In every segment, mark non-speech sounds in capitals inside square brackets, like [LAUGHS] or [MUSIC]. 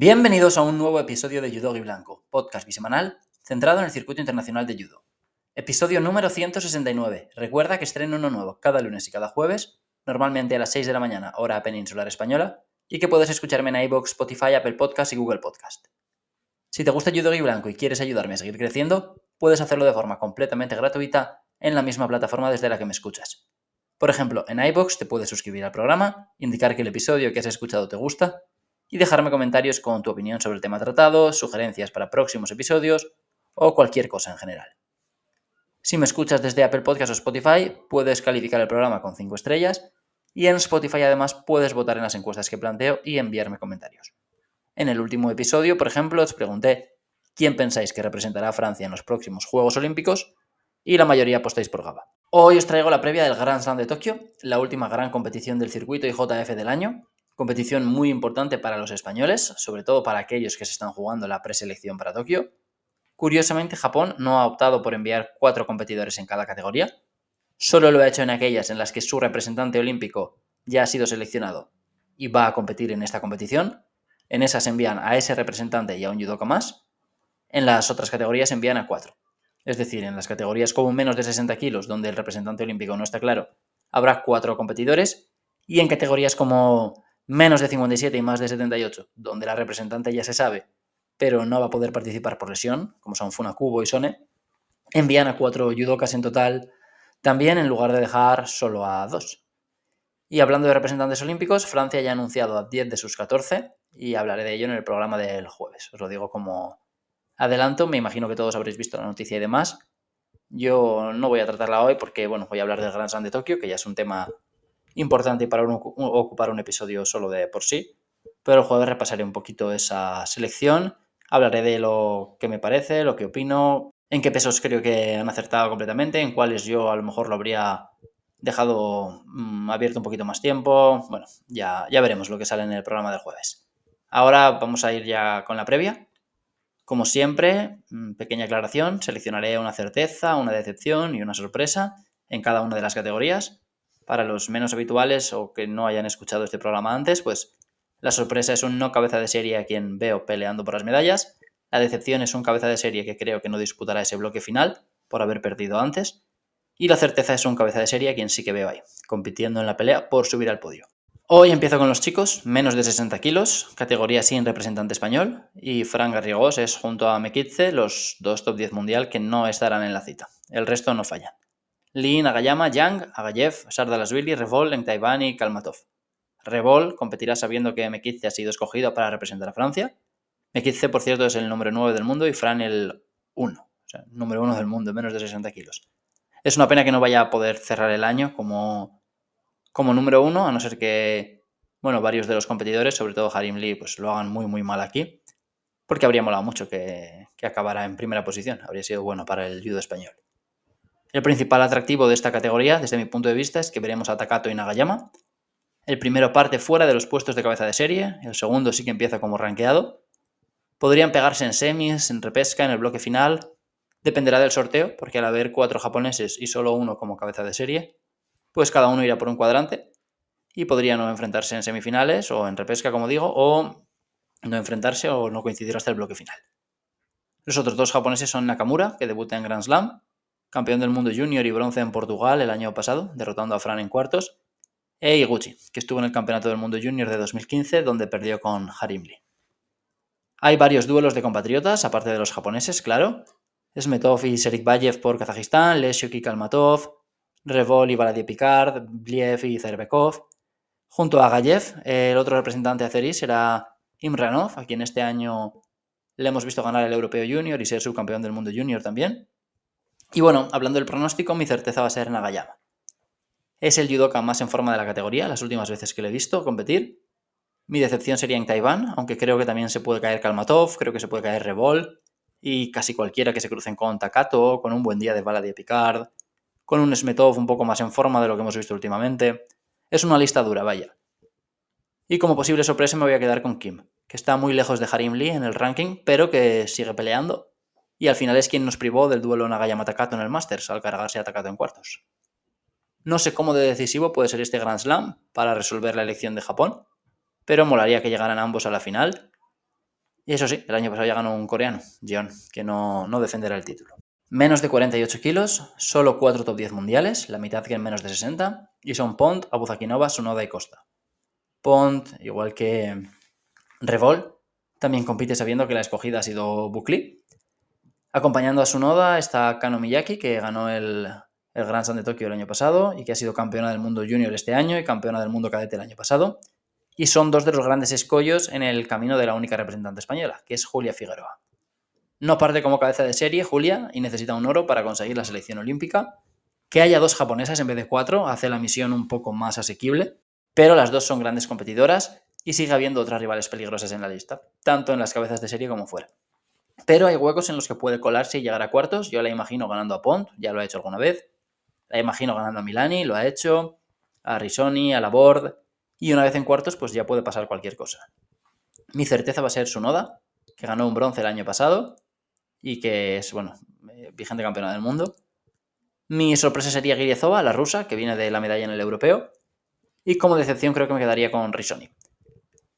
Bienvenidos a un nuevo episodio de Judo y Blanco, podcast bisemanal centrado en el circuito internacional de judo. Episodio número 169. Recuerda que estreno uno nuevo cada lunes y cada jueves, normalmente a las 6 de la mañana, hora peninsular española, y que puedes escucharme en iBox, Spotify, Apple Podcast y Google Podcast. Si te gusta Judo y Blanco y quieres ayudarme a seguir creciendo, puedes hacerlo de forma completamente gratuita en la misma plataforma desde la que me escuchas. Por ejemplo, en iBox te puedes suscribir al programa, indicar que el episodio que has escuchado te gusta y dejarme comentarios con tu opinión sobre el tema tratado, sugerencias para próximos episodios o cualquier cosa en general. Si me escuchas desde Apple Podcast o Spotify, puedes calificar el programa con 5 estrellas y en Spotify además puedes votar en las encuestas que planteo y enviarme comentarios. En el último episodio, por ejemplo, os pregunté quién pensáis que representará a Francia en los próximos Juegos Olímpicos y la mayoría apostáis por Gaba. Hoy os traigo la previa del Grand Slam de Tokio, la última gran competición del circuito IJF del año, competición muy importante para los españoles, sobre todo para aquellos que se están jugando la preselección para Tokio. Curiosamente, Japón no ha optado por enviar cuatro competidores en cada categoría, solo lo ha hecho en aquellas en las que su representante olímpico ya ha sido seleccionado y va a competir en esta competición. En esas envían a ese representante y a un judoka más. En las otras categorías envían a cuatro. Es decir, en las categorías como menos de 60 kilos, donde el representante olímpico no está claro, habrá cuatro competidores. Y en categorías como menos de 57 y más de 78, donde la representante ya se sabe, pero no va a poder participar por lesión, como son Funakubo y Sone, envían a cuatro judokas en total, también en lugar de dejar solo a dos. Y hablando de representantes olímpicos, Francia ya ha anunciado a 10 de sus 14 y hablaré de ello en el programa del jueves. Os lo digo como adelanto, me imagino que todos habréis visto la noticia y demás. Yo no voy a tratarla hoy porque, bueno, voy a hablar del Grand Slam de Tokio, que ya es un tema importante para ocupar un episodio solo de por sí. Pero el jueves repasaré un poquito esa selección, hablaré de lo que me parece, lo que opino, en qué pesos creo que han acertado completamente, en cuáles yo a lo mejor lo habría dejado mm, abierto un poquito más tiempo. Bueno, ya, ya veremos lo que sale en el programa del jueves. Ahora vamos a ir ya con la previa. Como siempre, mm, pequeña aclaración, seleccionaré una certeza, una decepción y una sorpresa en cada una de las categorías para los menos habituales o que no hayan escuchado este programa antes, pues la sorpresa es un no cabeza de serie a quien veo peleando por las medallas. La decepción es un cabeza de serie que creo que no disputará ese bloque final por haber perdido antes. Y la certeza es un cabeza de serie a quien sí que veo ahí, compitiendo en la pelea por subir al podio. Hoy empiezo con los chicos, menos de 60 kilos, categoría sin representante español, y Fran Garrigós es junto a Mekitze los dos top 10 mundial que no estarán en la cita. El resto no fallan. Lin, Agayama, Yang, Agayev, Sardalasvili, Revol, Taiwan y Kalmatov. Revol competirá sabiendo que Mekitze ha sido escogido para representar a Francia. Mekitze, por cierto, es el número 9 del mundo y Fran el 1, o sea, número 1 del mundo, menos de 60 kilos. Es una pena que no vaya a poder cerrar el año como, como número 1, a no ser que, bueno, varios de los competidores, sobre todo Harim Lee, pues lo hagan muy, muy mal aquí, porque habría molado mucho que, que acabara en primera posición, habría sido bueno para el judo español. El principal atractivo de esta categoría, desde mi punto de vista, es que veremos a Takato y Nagayama. El primero parte fuera de los puestos de cabeza de serie, el segundo sí que empieza como rankeado. Podrían pegarse en semis, en repesca, en el bloque final. Dependerá del sorteo, porque al haber cuatro japoneses y solo uno como cabeza de serie, pues cada uno irá por un cuadrante y podrían no enfrentarse en semifinales o en repesca, como digo, o no enfrentarse o no coincidir hasta el bloque final. Los otros dos japoneses son Nakamura, que debuta en Grand Slam, campeón del mundo junior y bronce en Portugal el año pasado, derrotando a Fran en cuartos, e Iguchi, que estuvo en el Campeonato del Mundo Junior de 2015, donde perdió con Harim Lee. Hay varios duelos de compatriotas, aparte de los japoneses, claro. Smetov y Serikbayev por Kazajistán, Leshuk y Kalmatov, Revol y Valadie Picard, Bliev y Zerbekov. Junto a Gayev, el otro representante azerí será Imranov, a quien este año le hemos visto ganar el Europeo Junior y ser subcampeón del mundo junior también. Y bueno, hablando del pronóstico, mi certeza va a ser Nagayama. Es el judoka más en forma de la categoría, las últimas veces que le he visto competir. Mi decepción sería en Taiwán, aunque creo que también se puede caer Kalmatov, creo que se puede caer Revol, y casi cualquiera que se crucen con Takato, con un buen día de bala de Picard, con un Smetov un poco más en forma de lo que hemos visto últimamente. Es una lista dura, vaya. Y como posible sorpresa me voy a quedar con Kim, que está muy lejos de Harim Lee en el ranking, pero que sigue peleando y al final es quien nos privó del duelo Nagayama-Takato en el Masters al cargarse a Takato en cuartos. No sé cómo de decisivo puede ser este Grand Slam para resolver la elección de Japón, pero molaría que llegaran ambos a la final. Y eso sí, el año pasado ya ganó un coreano, Jeon, que no, no defenderá el título. Menos de 48 kilos, solo 4 top 10 mundiales, la mitad que en menos de 60, y son Pont, Abuzakinova, Sunoda y Costa. Pont, igual que Revol, también compite sabiendo que la escogida ha sido Bukli. Acompañando a Sunoda está Kano Miyaki, que ganó el, el Grand Slam de Tokio el año pasado y que ha sido campeona del mundo junior este año y campeona del mundo cadete el año pasado. Y son dos de los grandes escollos en el camino de la única representante española, que es Julia Figueroa. No parte como cabeza de serie Julia y necesita un oro para conseguir la selección olímpica. Que haya dos japonesas en vez de cuatro hace la misión un poco más asequible, pero las dos son grandes competidoras y sigue habiendo otras rivales peligrosas en la lista, tanto en las cabezas de serie como fuera. Pero hay huecos en los que puede colarse y llegar a cuartos. Yo la imagino ganando a Pont, ya lo ha hecho alguna vez. La imagino ganando a Milani, lo ha hecho. A Risoni, a Laborde. Y una vez en cuartos, pues ya puede pasar cualquier cosa. Mi certeza va a ser Sunoda, que ganó un bronce el año pasado y que es, bueno, eh, vigente campeona del mundo. Mi sorpresa sería Giriezova, la rusa, que viene de la medalla en el europeo. Y como decepción creo que me quedaría con Risoni.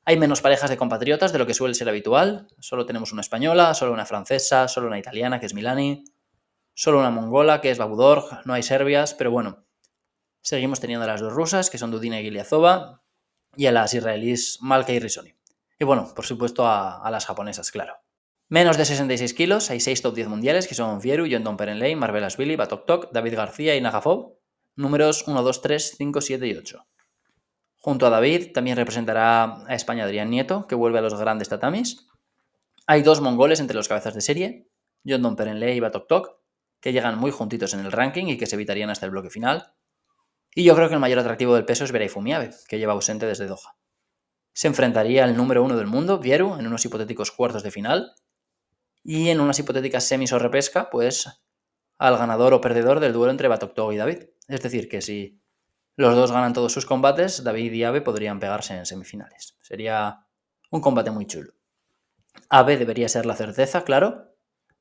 Hay menos parejas de compatriotas de lo que suele ser habitual. Solo tenemos una española, solo una francesa, solo una italiana, que es Milani, solo una mongola, que es Babudorg, no hay serbias, pero bueno. Seguimos teniendo a las dos rusas, que son Dudina y Giliazova, y a las israelíes Malka y Risoni. Y bueno, por supuesto a, las japonesas, claro. Menos de 66 kilos, hay 6 top 10 mundiales que son Fieru, Yondon Perenley, Marvelasvili, Batok Tok, David García y Nagafov. Números 1, 2, 3, 5, 7 y 8. Junto a David también representará a España Adrián Nieto, que vuelve a los grandes tatamis. Hay dos mongoles entre los cabezas de serie, Yondon Perenley y Batok Tok, que llegan muy juntitos en el ranking y que se evitarían hasta el bloque final. Y yo creo que el mayor atractivo del peso es Verei Fumiabe, que lleva ausente desde Doha. Se enfrentaría al número uno del mundo, Vieru, en unos hipotéticos cuartos de final, y en unas hipotéticas semis o repesca, pues al ganador o perdedor del duelo entre Batokto y David. Es decir, que si los dos ganan todos sus combates, David y Abe podrían pegarse en semifinales. Sería un combate muy chulo. Abe debería ser la certeza, claro,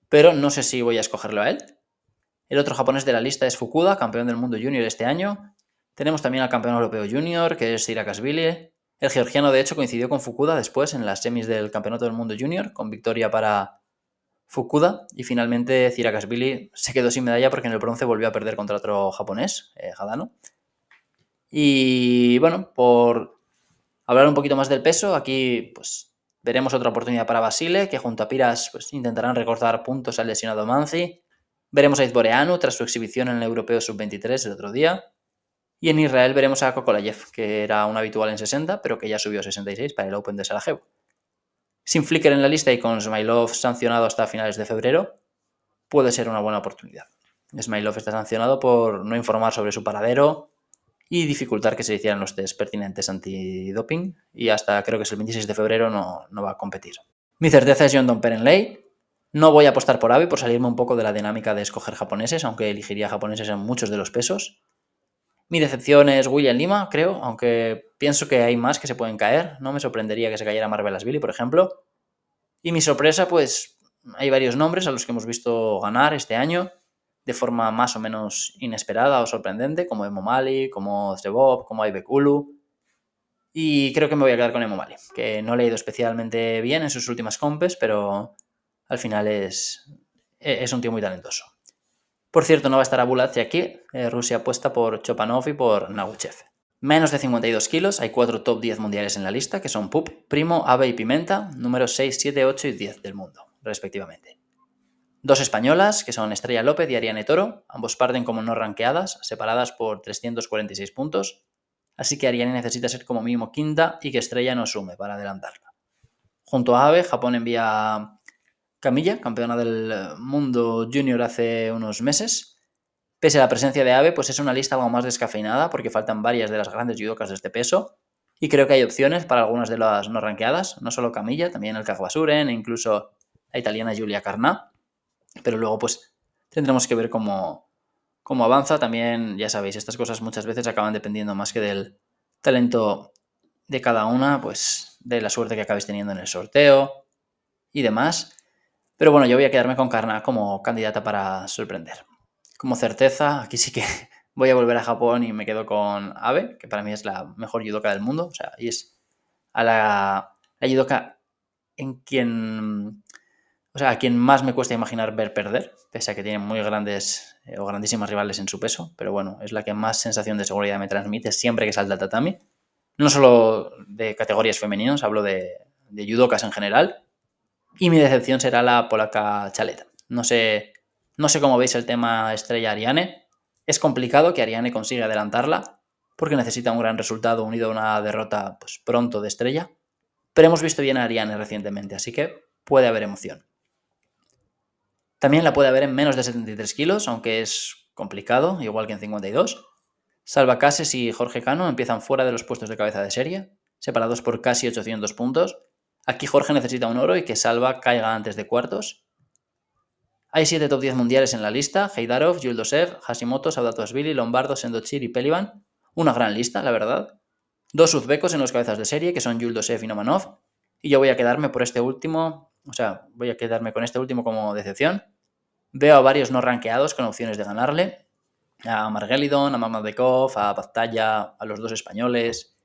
pero no sé si voy a escogerlo a él. El otro japonés de la lista es Fukuda, campeón del mundo junior este año. Tenemos también al campeón europeo junior, que es Sirakasvili. El georgiano, de hecho, coincidió con Fukuda después en las semis del campeonato del mundo junior, con victoria para Fukuda y finalmente Cirakasvili se quedó sin medalla porque en el bronce volvió a perder contra otro japonés, eh, Hadano. Y bueno, por hablar un poquito más del peso, aquí pues veremos otra oportunidad para Basile, que junto a Piras pues, intentarán recortar puntos al lesionado Manzi. Veremos a Izboreanu tras su exhibición en el Europeo Sub-23 el otro día. Y en Israel veremos a Kokolayev, que era un habitual en 60, pero que ya subió a 66 para el Open de Sarajevo. Sin Flickr en la lista y con Smilov sancionado hasta finales de febrero, puede ser una buena oportunidad. Smilov está sancionado por no informar sobre su paradero y dificultar que se hicieran los test pertinentes antidoping y hasta creo que es el 26 de febrero no, no va a competir. Mi certeza es John Don Perenley. No voy a apostar por Abe por salirme un poco de la dinámica de escoger japoneses, aunque elegiría japoneses en muchos de los pesos. Mi decepción es William Lima, creo, aunque pienso que hay más que se pueden caer. No me sorprendería que se cayera Billy, por ejemplo. Y mi sorpresa, pues hay varios nombres a los que hemos visto ganar este año de forma más o menos inesperada o sorprendente, como Emomali, como Zebob, como Ibekulu. Y creo que me voy a quedar con Emomali, que no le ha ido especialmente bien en sus últimas compes, pero al final es, es un tío muy talentoso. Por cierto, no va a estar Abulatzi aquí. Eh, Rusia apuesta por Chopanov y por Naguchev. Menos de 52 kilos, hay cuatro top 10 mundiales en la lista, que son Pup, Primo, Ave y Pimenta, números 6, 7, 8 y 10 del mundo, respectivamente. Dos españolas, que son Estrella López y Ariane Toro, ambos parten como no ranqueadas, separadas por 346 puntos, así que Ariane necesita ser como mínimo quinta y que Estrella no sume para adelantarla. Junto a Ave, Japón envía Camilla, campeona del mundo junior hace unos meses. Pese a la presencia de Ave, pues es una lista algo más descafeinada porque faltan varias de las grandes judocas de este peso. Y creo que hay opciones para algunas de las no ranqueadas, no solo Camilla, también el Kagwasuren e incluso la italiana Giulia Carná. Pero luego, pues tendremos que ver cómo, cómo avanza. También, ya sabéis, estas cosas muchas veces acaban dependiendo más que del talento de cada una, pues de la suerte que acabéis teniendo en el sorteo y demás. Pero bueno, yo voy a quedarme con Karna como candidata para sorprender. Como certeza, aquí sí que [LAUGHS] voy a volver a Japón y me quedo con Abe, que para mí es la mejor judoka del mundo. O sea, y es a la, la judoka en quien, o sea, a quien más me cuesta imaginar ver perder, pese a que tiene muy grandes eh, o grandísimas rivales en su peso, pero bueno, es la que más sensación de seguridad me transmite siempre que salta el tatami. No solo de categorías femeninas, hablo de, de judocas en general. Y mi decepción será la polaca Chaleta. No sé, no sé cómo veis el tema estrella Ariane. Es complicado que Ariane consiga adelantarla porque necesita un gran resultado unido a una derrota pues, pronto de estrella. Pero hemos visto bien a Ariane recientemente, así que puede haber emoción. También la puede haber en menos de 73 kilos, aunque es complicado, igual que en 52. Salva Cases y Jorge Cano empiezan fuera de los puestos de cabeza de serie, separados por casi 800 puntos. Aquí Jorge necesita un oro y que Salva caiga antes de cuartos. Hay 7 top 10 mundiales en la lista: Heidarov, Yuldosev, Hashimoto, Saudatosvili, Lombardo, Sendochir y Pelivan. Una gran lista, la verdad. Dos uzbecos en los cabezas de serie, que son Yuldosev y Nomanov. Y yo voy a quedarme por este último, o sea, voy a quedarme con este último como decepción. Veo a varios no rankeados con opciones de ganarle a Margelidon, a Mamadekov, a Batalla, a los dos españoles.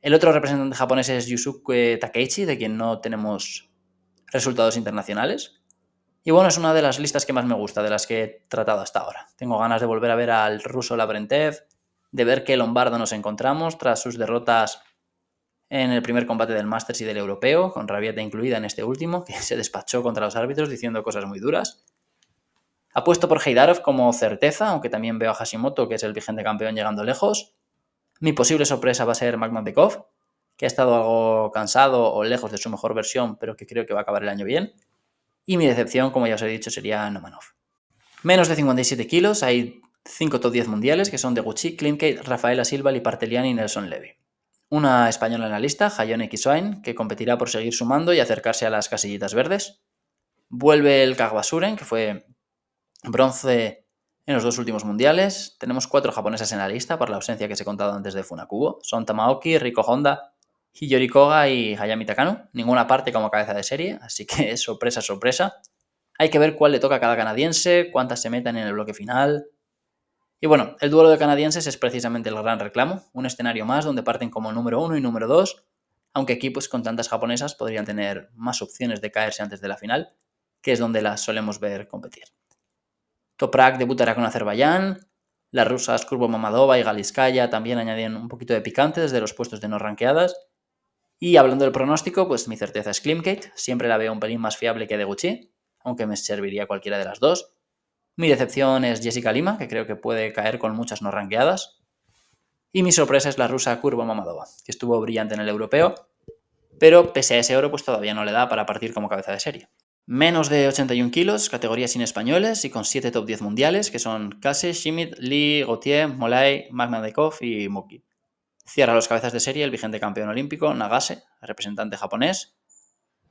El otro representante japonés es Yusuke Takeichi, de quien no tenemos resultados internacionales. Y bueno, es una de las listas que más me gusta, de las que he tratado hasta ahora. Tengo ganas de volver a ver al ruso Labrentev, de ver qué Lombardo nos encontramos tras sus derrotas en el primer combate del Masters y del Europeo, con Rabieta incluida en este último, que se despachó contra los árbitros diciendo cosas muy duras. Apuesto por Heidarov como certeza, aunque también veo a Hashimoto, que es el vigente campeón, llegando lejos. Mi posible sorpresa va a ser Magmadekov, que ha estado algo cansado o lejos de su mejor versión, pero que creo que va a acabar el año bien. Y mi decepción, como ya os he dicho, sería Nomanov. Menos de 57 kilos, hay 5 top 10 mundiales, que son de Gucci, Klimkate, Rafaela Silva, Liparteliani y Nelson Levy. Una española en la lista, Hayone Kiswain, que competirá por seguir sumando y acercarse a las casillitas verdes. Vuelve el Kagbasuren, que fue Bronce en los dos últimos mundiales. Tenemos cuatro japonesas en la lista por la ausencia que se he contado antes de Funakubo. Son Tamaoki, Riko Honda, Hiyori Koga y Hayami Takano. Ninguna parte como cabeza de serie, así que [LAUGHS] sorpresa, sorpresa. Hay que ver cuál le toca a cada canadiense, cuántas se metan en el bloque final. Y bueno, el duelo de canadienses es precisamente el gran reclamo, un escenario más donde parten como número uno y número dos, aunque equipos con tantas japonesas podrían tener más opciones de caerse antes de la final, que es donde las solemos ver competir. Toprak debutará con Azerbaiyán. Las rusas Kurbo Mamadova y Galiskaya también añadían un poquito de picante desde los puestos de no ranqueadas. Y hablando del pronóstico, pues mi certeza es Klimkate. Siempre la veo un pelín más fiable que Deguchi, aunque me serviría cualquiera de las dos. Mi decepción es Jessica Lima, que creo que puede caer con muchas no ranqueadas. Y mi sorpresa es la rusa Kurbo Mamadova, que estuvo brillante en el europeo, pero pese a ese oro, pues todavía no le da para partir como cabeza de serie. Menos de 81 kilos, categorías sin españoles y con 7 top 10 mundiales, que son Kase, Schmidt, Lee, Gauthier, Molay, Magmadekov y Muki. Cierra los cabezas de serie el vigente campeón olímpico, Nagase, representante japonés,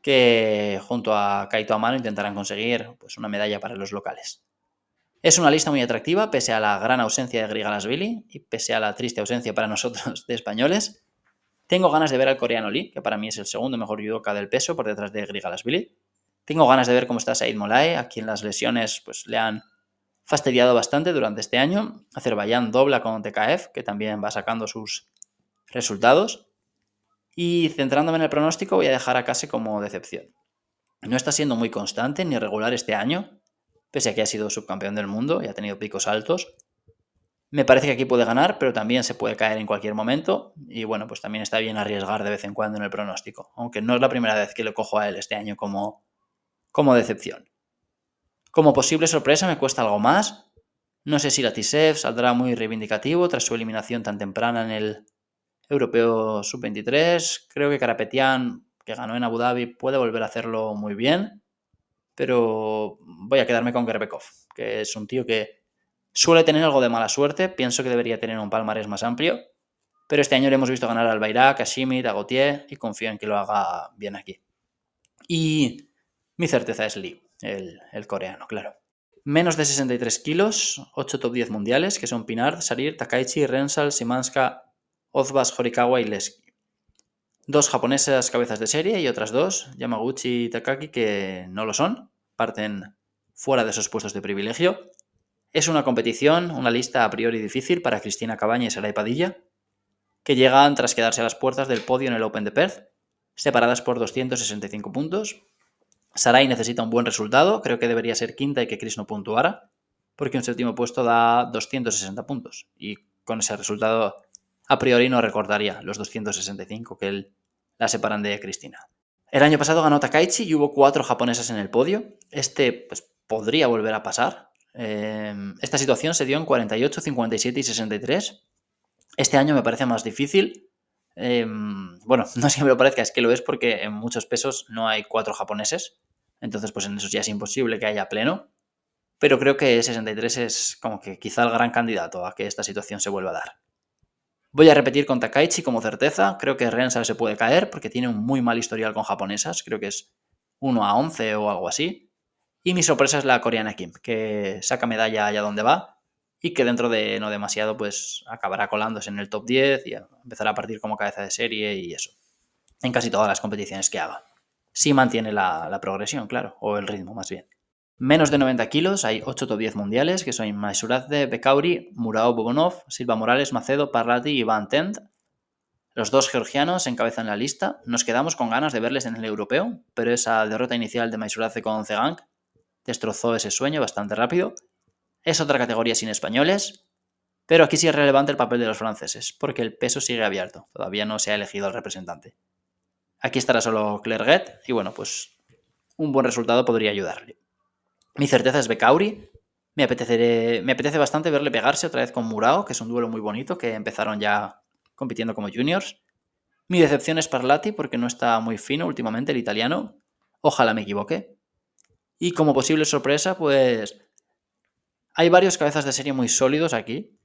que junto a Kaito Amano intentarán conseguir pues, una medalla para los locales. Es una lista muy atractiva, pese a la gran ausencia de Grigalasvili y pese a la triste ausencia para [LAUGHS] nosotros de españoles. Tengo ganas de ver al coreano Lee, que para mí es el segundo mejor judoka del peso por detrás de Grigalasvili. Tengo ganas de ver cómo está Said Molay, a quien las lesiones pues, le han fastidiado bastante durante este año. Azerbaiyán dobla con TKF, que también va sacando sus resultados. Y centrándome en el pronóstico, voy a dejar a Case como decepción. No está siendo muy constante ni regular este año, pese a que ha sido subcampeón del mundo y ha tenido picos altos. Me parece que aquí puede ganar, pero también se puede caer en cualquier momento. Y bueno, pues también está bien arriesgar de vez en cuando en el pronóstico. Aunque no es la primera vez que lo cojo a él este año como, como decepción. Como posible sorpresa me cuesta algo más. No sé si la Tisev saldrá muy reivindicativo tras su eliminación tan temprana en el Europeo Sub-23. Creo que Karapetian, que ganó en Abu Dhabi, puede volver a hacerlo muy bien. Pero voy a quedarme con Gerbekov, que es un tío que suele tener algo de mala suerte. Pienso que debería tener un palmarés más amplio. Pero este año le hemos visto ganar al Bayrak, a Shimit, a Gautier y confío en que lo haga bien aquí. Y mi certeza es Lee, el, coreano, claro. Menos de 63 kilos, 8 top 10 mundiales, que son Pinard, Sarir, Takaichi, Rensal, Simanska, Ozbas, Horikawa y Leski. Dos japonesas cabezas de serie y otras dos, Yamaguchi y Takaki, que no lo son, parten fuera de esos puestos de privilegio. Es una competición, una lista a priori difícil para Cristina Cabaña y Saray Padilla, que llegan tras quedarse a las puertas del podio en el Open de Perth separadas por 265 puntos. Sarai necesita un buen resultado, creo que debería ser quinta y que Chris no puntuara, porque un séptimo puesto da 260 puntos. Y con ese resultado, a priori no recordaría los 265 que él la separan de Cristina. El año pasado ganó Takaichi y hubo cuatro japonesas en el podio. Este pues, podría volver a pasar. Eh, esta situación se dio en 48, 57 y 63. Este año me parece más difícil. Eh, bueno, [LAUGHS] no es que me lo parezca, es que lo es porque en muchos pesos no hay cuatro japoneses. Entonces, pues en eso ya es imposible que haya pleno. Pero creo que 63 es como que quizá el gran candidato a que esta situación se vuelva a dar. Voy a repetir con Takaichi como certeza. Creo que Rensal se puede caer porque tiene un muy mal historial con japonesas. Creo que es 1 a 11 o algo así. Y mi sorpresa es la coreana Kim, que saca medalla allá donde va y que dentro de no demasiado pues acabará colándose en el top 10 y empezará a partir como cabeza de serie y eso. En casi todas las competiciones que haga. Si mantiene la progresión, claro, o el ritmo más bien. Menos de 90 kilos, hay 8 top 10 mundiales, que son de Bekauri, Murao Bobonov, Silva Morales, Macedo, Parlati y Van Tent. Los dos georgianos encabezan la lista. Nos quedamos con ganas de verles en el europeo, pero esa derrota inicial de Maisuradze con Zegang destrozó ese sueño bastante rápido. Es otra categoría sin españoles, pero aquí sí es relevante el papel de los franceses, porque el peso sigue abierto. Todavía no se ha elegido el representante. Aquí estará solo Clerget y bueno, pues un buen resultado podría ayudarle. Mi certeza es Becauri. Me, apetece bastante verle pegarse otra vez con Murao, que es un duelo muy bonito, que empezaron ya compitiendo como juniors. Mi decepción es Parlati, porque no está muy fino últimamente el italiano. Ojalá me equivoque. Y como posible sorpresa, pues hay varios cabezas de serie muy sólidos aquí,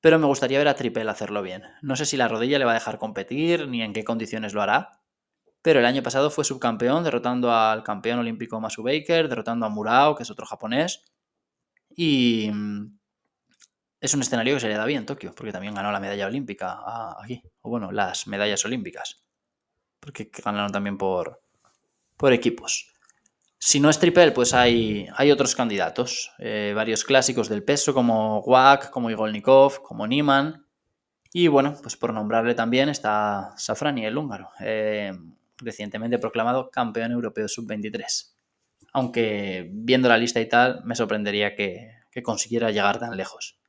pero me gustaría ver a Tripel hacerlo bien. No sé si la rodilla le va a dejar competir, ni en qué condiciones lo hará, pero el año pasado fue subcampeón derrotando al campeón olímpico Masu Baker, derrotando a Murao, que es otro japonés. Y mm, es un escenario que se le da bien Tokio, porque también ganó la medalla olímpica aquí, o bueno, las medallas olímpicas, porque ganaron también por, por equipos. Si no es Tripel, pues hay, hay otros candidatos, eh, varios clásicos del peso como Wak, como Igolnikov, como Niman. Y bueno, pues por nombrarle también está Safrani, el húngaro. Eh, recientemente proclamado campeón europeo sub-23. Aunque viendo la lista y tal, me sorprendería que, consiguiera llegar tan lejos.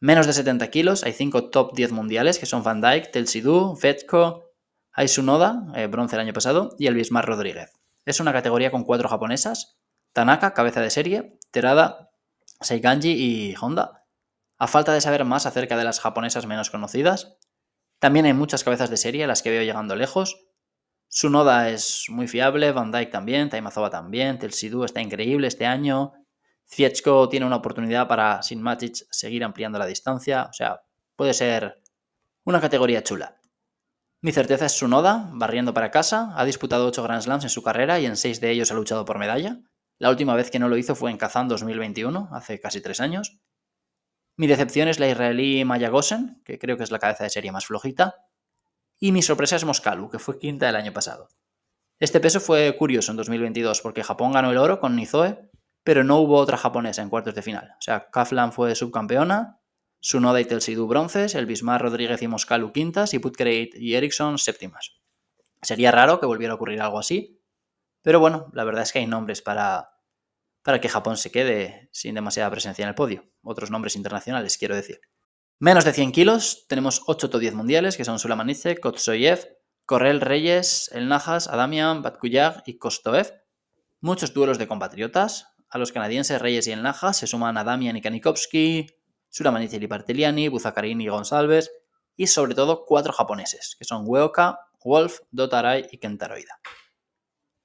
Menos de 70 kilos, hay 5 top 10 mundiales que son Van Dijk, Telsidou, Fetko, Aisunoda, eh, bronce el año pasado, y el Bismar Rodríguez. Es una categoría con cuatro japonesas, Tanaka, cabeza de serie, Terada, Seiganji y Honda. A falta de saber más acerca de las japonesas menos conocidas, también hay muchas cabezas de serie, las que veo llegando lejos. Sunoda es muy fiable, Van Dyke también, Taimazova también, Telsidou está increíble este año. Fiechko tiene una oportunidad para, sin Matic, seguir ampliando la distancia. O sea, puede ser una categoría chula. Mi certeza es Sunoda, barriendo para casa. Ha disputado 8 Grand Slams en su carrera y en 6 de ellos ha luchado por medalla. La última vez que no lo hizo fue en Kazán 2021, hace casi 3 años. Mi decepción es la israelí Maya Gosen, que creo que es la cabeza de serie más flojita. Y mi sorpresa es Moscalu, que fue quinta el año pasado. Este peso fue curioso en 2022 porque Japón ganó el oro con Nizoe, pero no hubo otra japonesa en cuartos de final. O sea, Kaflan fue subcampeona, Sunoda y Telsidu bronces, el Bismar Rodríguez y Moscalu quintas y Putkreit y Eriksson séptimas. Sería raro que volviera a ocurrir algo así, pero bueno, la verdad es que hay nombres para, para que Japón se quede sin demasiada presencia en el podio. Otros nombres internacionales, quiero decir. Menos de 100 kilos, tenemos 8 to 10 mundiales, que son Sulamanice, Kotsoyev, Correl Reyes, El Najas, Adamian, Batkuyag y Kostoev. Muchos duelos de compatriotas. A los canadienses Reyes y El Najas se suman Adamian y Kanikovsky, Sulamanice y Barteliani, Buzakarin y González, y sobre todo cuatro japoneses, que son Weoka, Wolf, Dotarai y Kentaroida.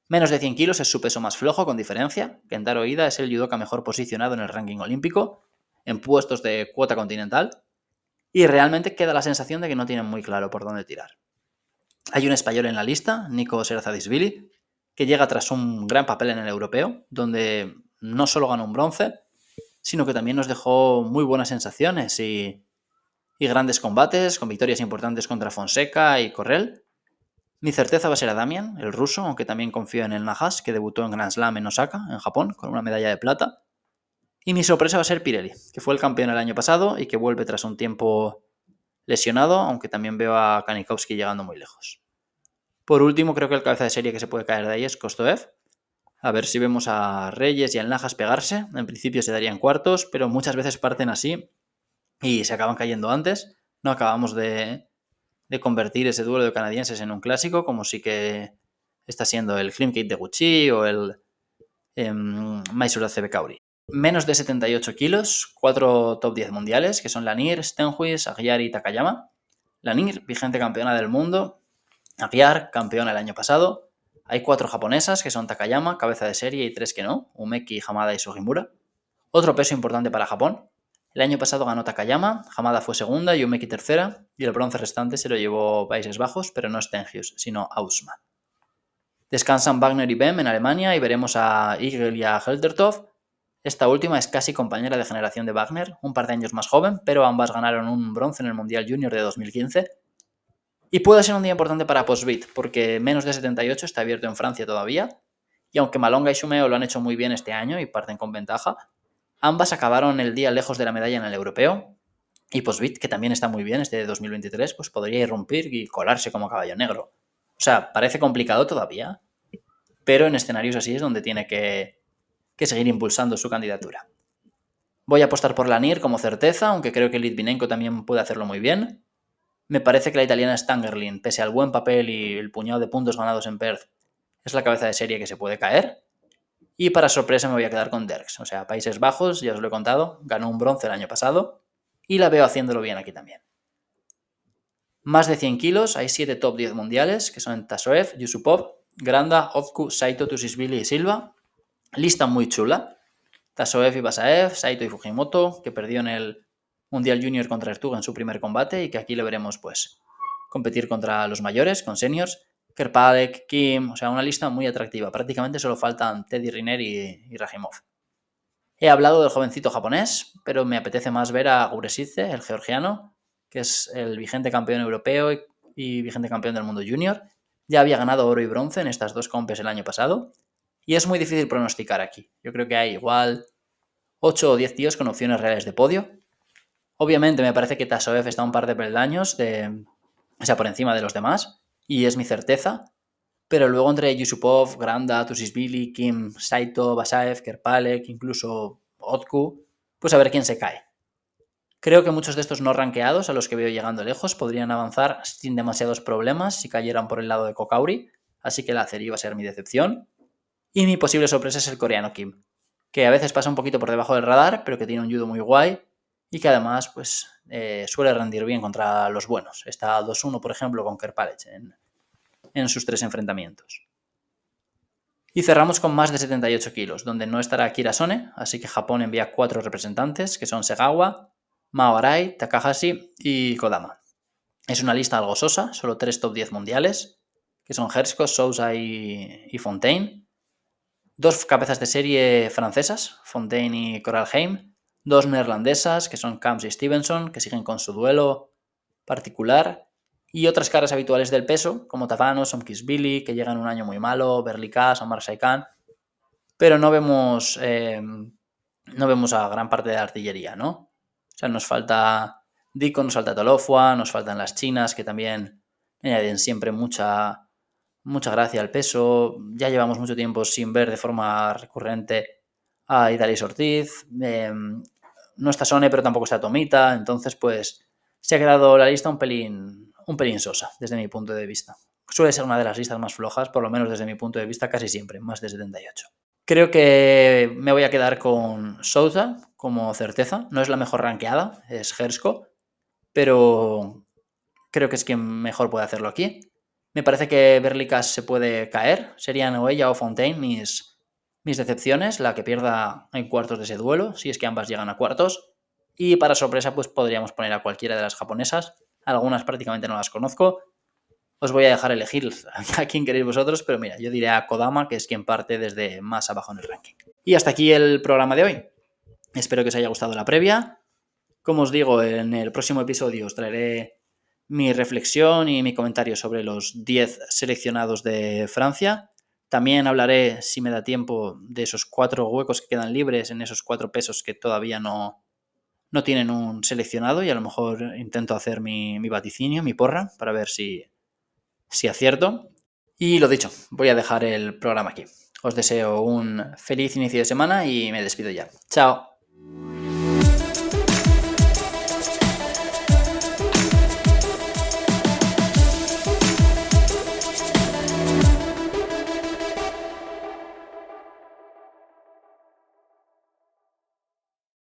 Menos de 100 kilos es su peso más flojo, con diferencia. Kentaro Ida es el judoka mejor posicionado en el ranking olímpico, en puestos de cuota continental, y realmente queda la sensación de que no tienen muy claro por dónde tirar. Hay un español en la lista, Nico Serazadisvili, que llega tras un gran papel en el europeo, donde no solo ganó un bronce, sino que también nos dejó muy buenas sensaciones y, y grandes combates, con victorias importantes contra Fonseca y Correll, mi certeza va a ser a Damian, el ruso, aunque también confío en el Nahas, que debutó en Grand Slam en Osaka, en Japón, con una medalla de plata. Y mi sorpresa va a ser Pirelli, que fue el campeón el año pasado y que vuelve tras un tiempo lesionado, aunque también veo a Kanikowski llegando muy lejos. Por último, creo que el cabeza de serie que se puede caer de ahí es Kostoev. A ver si vemos a Reyes y a Najas pegarse. En principio se darían cuartos, pero muchas veces parten así y se acaban cayendo antes. No acabamos de, convertir ese duelo de canadienses en un clásico, como sí que está siendo el Kate de Gucci o el eh, Mysore CB Menos de 78 kilos, cuatro top 10 mundiales, que son Lanir, Stenhuis, Aguiar y Takayama. Lanir, vigente campeona del mundo. Aguiar, campeona el año pasado. Hay cuatro japonesas, que son Takayama, cabeza de serie, y tres que no, Umeki, Hamada y Sugimura. Otro peso importante para Japón. El año pasado ganó Takayama, Hamada fue segunda y Umeki tercera, y el bronce restante se lo llevó Países Bajos, pero no Stengius, sino Ausman. Descansan Wagner y Bem en Alemania y veremos a Igel y a Heldertov. Esta última es casi compañera de generación de Wagner, un par de años más joven, pero ambas ganaron un bronce en el Mundial Junior de 2015 y puede ser un día importante para Postbit, porque menos de 78 está abierto en Francia todavía. Y aunque Malonga y Shumeo lo han hecho muy bien este año y parten con ventaja, ambas acabaron el día lejos de la medalla en el europeo. Y Postbit, que también está muy bien este de 2023, pues podría irrumpir y colarse como caballo negro. O sea, parece complicado todavía, pero en escenarios así es donde tiene que, que seguir impulsando su candidatura. Voy a apostar por la NIR como certeza, aunque creo que Litvinenko también puede hacerlo muy bien. Me parece que la italiana Stangerlin, pese al buen papel y el puñado de puntos ganados en Perth, es la cabeza de serie que se puede caer. Y para sorpresa me voy a quedar con Derks. O sea, Países Bajos, ya os lo he contado, ganó un bronce el año pasado y la veo haciéndolo bien aquí también. Más de 100 kilos, hay 7 top 10 mundiales, que son Tasoev, Yusupov, Granda, Ovku, Saito, Tusisvili y Silva. Lista muy chula. Tasoev y Basaev, Saito y Fujimoto, que perdió en el Mundial Junior contra Ertuga en su primer combate y que aquí le veremos pues competir contra los mayores, con seniors. Kerpalek, Kim, o sea, una lista muy atractiva. Prácticamente solo faltan Teddy Riner y, y Rajimov. He hablado del jovencito japonés, pero me apetece más ver a Guresice, el georgiano, que es el vigente campeón europeo y, vigente campeón del mundo junior. Ya había ganado oro y bronce en estas dos compes el año pasado. Y es muy difícil pronosticar aquí. Yo creo que hay igual 8 o 10 tíos con opciones reales de podio. Obviamente me parece que Tasoev está un par de peldaños de, o sea, por encima de los demás y es mi certeza. Pero luego entre Yusupov, Granda, Tusisvili, Kim, Saito, Basaev, Kerpalek, incluso Otku, pues a ver quién se cae. Creo que muchos de estos no ranqueados, a los que veo llegando lejos, podrían avanzar sin demasiados problemas si cayeran por el lado de Kokauri, así que la serie va a ser mi decepción. Y mi posible sorpresa es el coreano Kim, que a veces pasa un poquito por debajo del radar, pero que tiene un judo muy guay y que además pues, eh, suele rendir bien contra los buenos. Está 2-1, por ejemplo, con Kerpalech en, en sus tres enfrentamientos. Y cerramos con más de 78 kilos, donde no estará Kirasone, así que Japón envía cuatro representantes, que son Segawa, Mao Arai, Takahashi y Kodama. Es una lista algo sosa, solo tres top 10 mundiales, que son Hershko, Sousa y Fontaine. Dos cabezas de serie francesas, Fontaine y Coralheim, dos neerlandesas, que son Camps y Stevenson, que siguen con su duelo particular, y otras caras habituales del peso, como Tavano, Billy, que llegan un año muy malo, Berlikas, Omar Saikan, pero no vemos, em, no vemos a gran parte de la artillería, ¿no? O sea, nos falta Dico, nos falta Tolofua, nos faltan las chinas, que también añaden siempre mucha, mucha gracia al peso. Ya llevamos mucho tiempo sin ver de forma recurrente a Idalis Ortiz. Em, no está Sone, pero tampoco está Tomita. Entonces, pues se ha quedado la lista un pelín, un pelín sosa, desde mi punto de vista. Suele ser una de las listas más flojas, por lo menos desde mi punto de vista, casi siempre, más de 78. Creo que me voy a quedar con Souza como certeza. No es la mejor ranqueada, es Gersko, pero creo que es quien mejor puede hacerlo aquí. Me parece que Berlicas se puede caer. Serían o ella o Fontaine mis, mis decepciones, la que pierda en cuartos de ese duelo, si es que ambas llegan a cuartos. Y para sorpresa, pues podríamos poner a cualquiera de las japonesas. Algunas prácticamente no las conozco. Os voy a dejar elegir [LAUGHS] a quién queréis vosotros, pero mira, yo diré a Kodama, que es quien parte desde más abajo en el ranking. Y hasta aquí el programa de hoy. Espero que os haya gustado la previa. Como os digo, en el próximo episodio os traeré mi reflexión y mi comentario sobre los 10 seleccionados de Francia. También hablaré, si me da tiempo, de esos cuatro huecos que quedan libres en esos cuatro pesos que todavía no, no tienen un seleccionado y a lo mejor intento hacer mi, vaticinio, mi porra, para ver si, si acierto. Y lo dicho, voy a dejar el programa aquí. Os deseo un feliz inicio de semana y me despido ya. Chao.